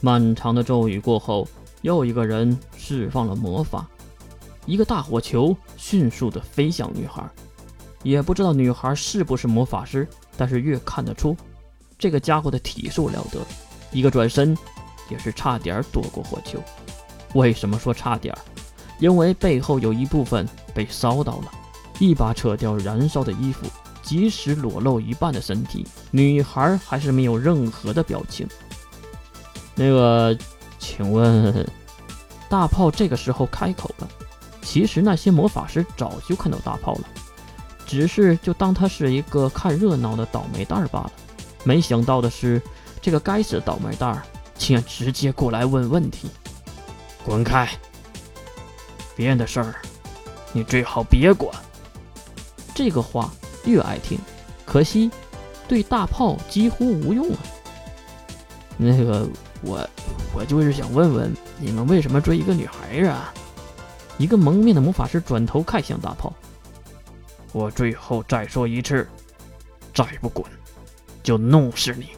漫长的咒语过后，又一个人释放了魔法，一个大火球迅速的飞向女孩。也不知道女孩是不是魔法师，但是越看得出，这个家伙的体术了得，一个转身也是差点躲过火球。为什么说差点？因为背后有一部分被烧到了，一把扯掉燃烧的衣服，即使裸露一半的身体，女孩还是没有任何的表情。那个，请问，大炮这个时候开口了。其实那些魔法师早就看到大炮了。只是就当他是一个看热闹的倒霉蛋罢了。没想到的是，这个该死的倒霉蛋儿竟然直接过来问问题。滚开！别人的事儿，你最好别管。这个话越爱听，可惜对大炮几乎无用啊。那个，我我就是想问问，你们为什么追一个女孩啊？一个蒙面的魔法师转头看向大炮。我最后再说一次，再不滚，就弄死你！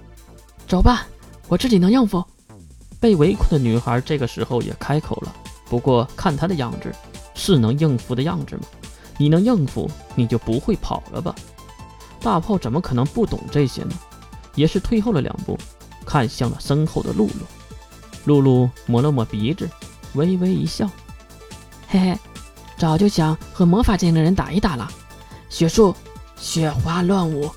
走吧，我自己能应付。被围困的女孩这个时候也开口了，不过看她的样子，是能应付的样子吗？你能应付，你就不会跑了吧？大炮怎么可能不懂这些呢？也是退后了两步，看向了身后的露露。露露抹了抹鼻子，微微一笑：“嘿嘿，早就想和魔法界的人打一打了。”雪树，雪花乱舞。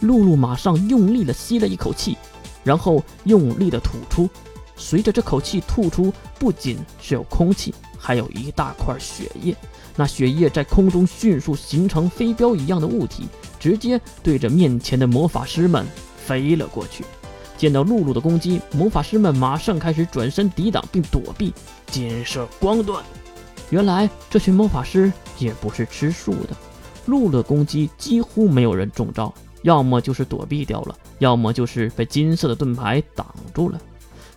露露马上用力的吸了一口气，然后用力的吐出。随着这口气吐出，不仅是有空气，还有一大块血液。那血液在空中迅速形成飞镖一样的物体，直接对着面前的魔法师们飞了过去。见到露露的攻击，魔法师们马上开始转身抵挡并躲避。金色光盾。原来这群魔法师也不是吃素的。露露的攻击几乎没有人中招，要么就是躲避掉了，要么就是被金色的盾牌挡住了。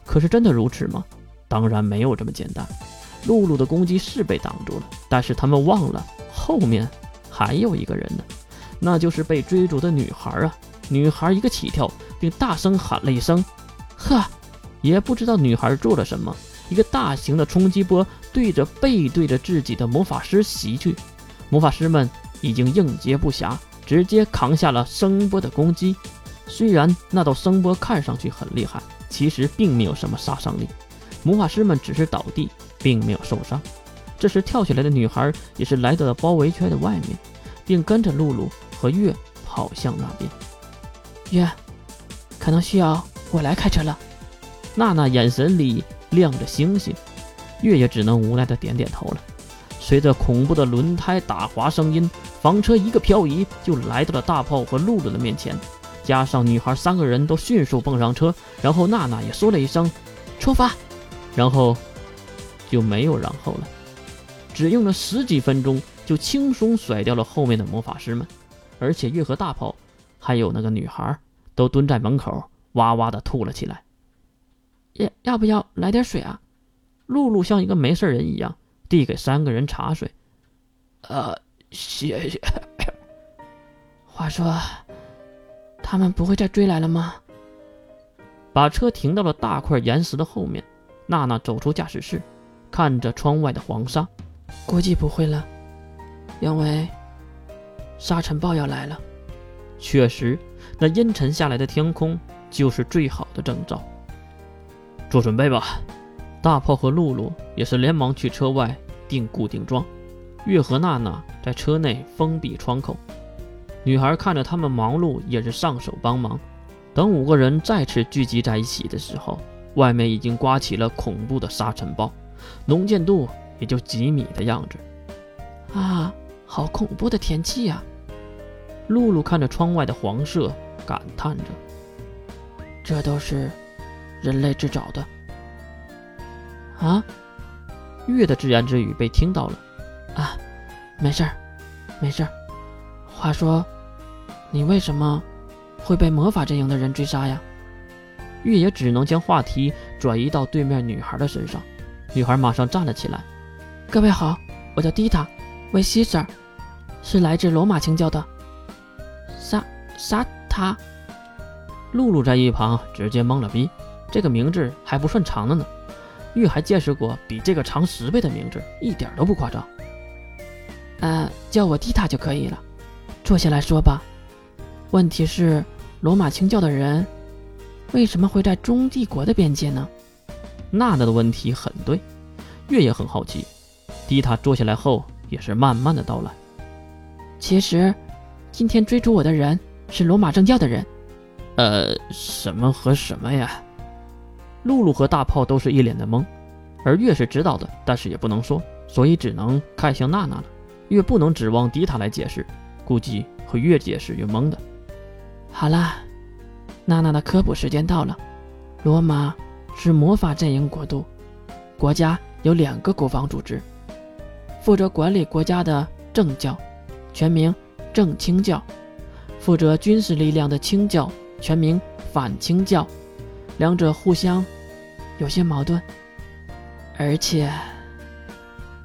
可是真的如此吗？当然没有这么简单。露露的攻击是被挡住了，但是他们忘了后面还有一个人呢，那就是被追逐的女孩啊！女孩一个起跳，并大声喊了一声：“呵！”也不知道女孩做了什么，一个大型的冲击波对着背对着自己的魔法师袭去，魔法师们。已经应接不暇，直接扛下了声波的攻击。虽然那道声波看上去很厉害，其实并没有什么杀伤力。魔法师们只是倒地，并没有受伤。这时跳起来的女孩也是来到了包围圈的外面，并跟着露露和月跑向那边。月，可能需要我来开车了。娜娜眼神里亮着星星，月也只能无奈的点点头了。随着恐怖的轮胎打滑声音，房车一个漂移就来到了大炮和露露的面前，加上女孩三个人都迅速蹦上车，然后娜娜也说了一声“出发”，然后就没有然后了。只用了十几分钟，就轻松甩掉了后面的魔法师们，而且月和大炮还有那个女孩都蹲在门口哇哇的吐了起来。要要不要来点水啊？露露像一个没事人一样。递给三个人茶水，呃，谢谢。话说，他们不会再追来了吗？把车停到了大块岩石的后面，娜娜走出驾驶室，看着窗外的黄沙，估计不会了，因为沙尘暴要来了。确实，那阴沉下来的天空就是最好的征兆。做准备吧。大炮和露露也是连忙去车外定固定桩，月和娜娜在车内封闭窗口。女孩看着他们忙碌，也是上手帮忙。等五个人再次聚集在一起的时候，外面已经刮起了恐怖的沙尘暴，能见度也就几米的样子。啊，好恐怖的天气呀！露露看着窗外的黄色，感叹着：“这都是人类制造的。”啊，月的自言自语被听到了。啊，没事儿，没事儿。话说，你为什么会被魔法阵营的人追杀呀？月也只能将话题转移到对面女孩的身上。女孩马上站了起来。各位好，我叫蒂塔，维西斯尔，是来自罗马清教的。杀他！露露在一旁直接懵了逼。这个名字还不算长的呢。月还见识过比这个长十倍的名字，一点都不夸张。呃，叫我蒂塔就可以了。坐下来说吧。问题是，罗马清教的人为什么会在中帝国的边界呢？娜娜的问题很对，月也很好奇。蒂塔坐下来后，也是慢慢的道来。其实，今天追逐我的人是罗马正教的人。呃，什么和什么呀？露露和大炮都是一脸的懵，而月是知道的，但是也不能说，所以只能看向娜娜了。月不能指望迪塔来解释，估计会越解释越懵的。好啦，娜娜的科普时间到了。罗马是魔法阵营国度，国家有两个国防组织，负责管理国家的政教，全名正清教；负责军事力量的清教，全名反清教。两者互相有些矛盾，而且。